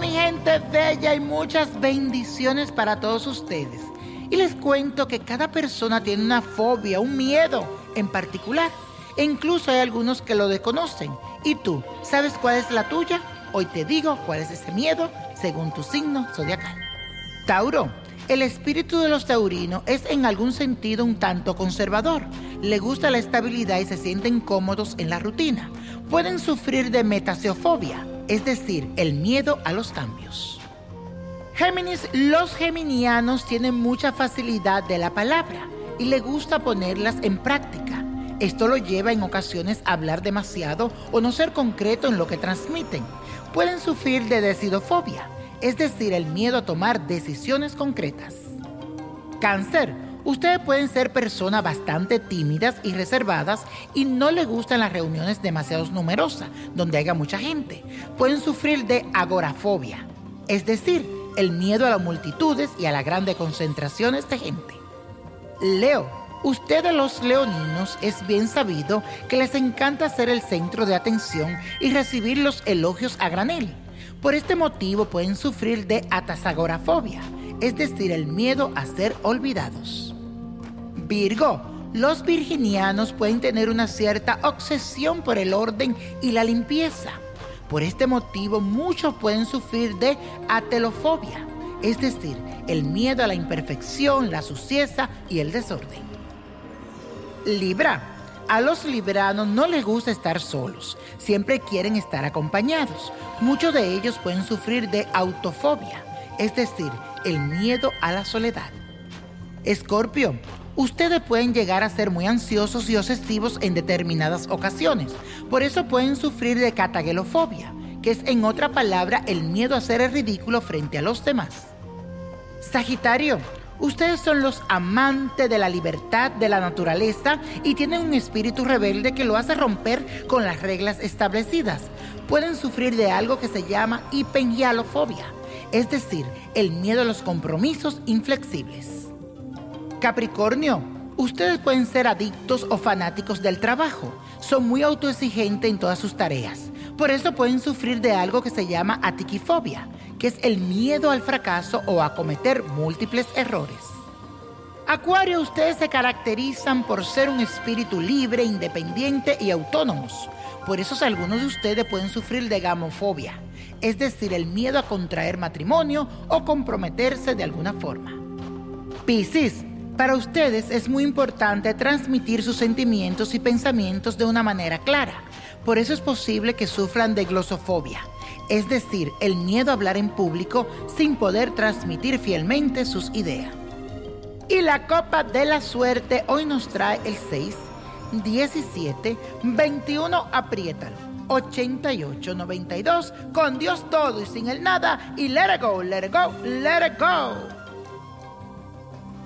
gente bella y muchas bendiciones para todos ustedes. Y les cuento que cada persona tiene una fobia, un miedo en particular. E incluso hay algunos que lo desconocen. ¿Y tú, sabes cuál es la tuya? Hoy te digo cuál es ese miedo según tu signo zodiacal. Tauro, el espíritu de los taurinos es en algún sentido un tanto conservador. Le gusta la estabilidad y se sienten cómodos en la rutina. Pueden sufrir de metaseofobia, es decir, el miedo a los cambios. Géminis, los geminianos tienen mucha facilidad de la palabra y le gusta ponerlas en práctica. Esto lo lleva en ocasiones a hablar demasiado o no ser concreto en lo que transmiten. Pueden sufrir de decidofobia, es decir, el miedo a tomar decisiones concretas. Cáncer, ustedes pueden ser personas bastante tímidas y reservadas y no les gustan las reuniones demasiado numerosas, donde haya mucha gente. Pueden sufrir de agorafobia, es decir, el miedo a las multitudes y a las grandes concentraciones de gente. Leo, ustedes los leoninos es bien sabido que les encanta ser el centro de atención y recibir los elogios a granel. Por este motivo pueden sufrir de atasagorafobia, es decir, el miedo a ser olvidados. Virgo, los virginianos pueden tener una cierta obsesión por el orden y la limpieza. Por este motivo muchos pueden sufrir de atelofobia, es decir, el miedo a la imperfección, la suciedad y el desorden. Libra. A los libranos no les gusta estar solos, siempre quieren estar acompañados. Muchos de ellos pueden sufrir de autofobia, es decir, el miedo a la soledad. Escorpio, ustedes pueden llegar a ser muy ansiosos y obsesivos en determinadas ocasiones, por eso pueden sufrir de catagelofobia, que es en otra palabra el miedo a ser ridículo frente a los demás. Sagitario, Ustedes son los amantes de la libertad de la naturaleza y tienen un espíritu rebelde que lo hace romper con las reglas establecidas. Pueden sufrir de algo que se llama hipengialofobia, es decir, el miedo a los compromisos inflexibles. Capricornio, ustedes pueden ser adictos o fanáticos del trabajo. Son muy autoexigentes en todas sus tareas. Por eso pueden sufrir de algo que se llama atiquifobia, que es el miedo al fracaso o a cometer múltiples errores. Acuario, ustedes se caracterizan por ser un espíritu libre, independiente y autónomos. Por eso algunos de ustedes pueden sufrir de gamofobia, es decir, el miedo a contraer matrimonio o comprometerse de alguna forma. Piscis, para ustedes es muy importante transmitir sus sentimientos y pensamientos de una manera clara. Por eso es posible que sufran de glosofobia, es decir, el miedo a hablar en público sin poder transmitir fielmente sus ideas. Y la copa de la suerte hoy nos trae el 6, 17, 21, apriétalo. 88, 92, con Dios todo y sin el nada, y let it go, let it go, let it go.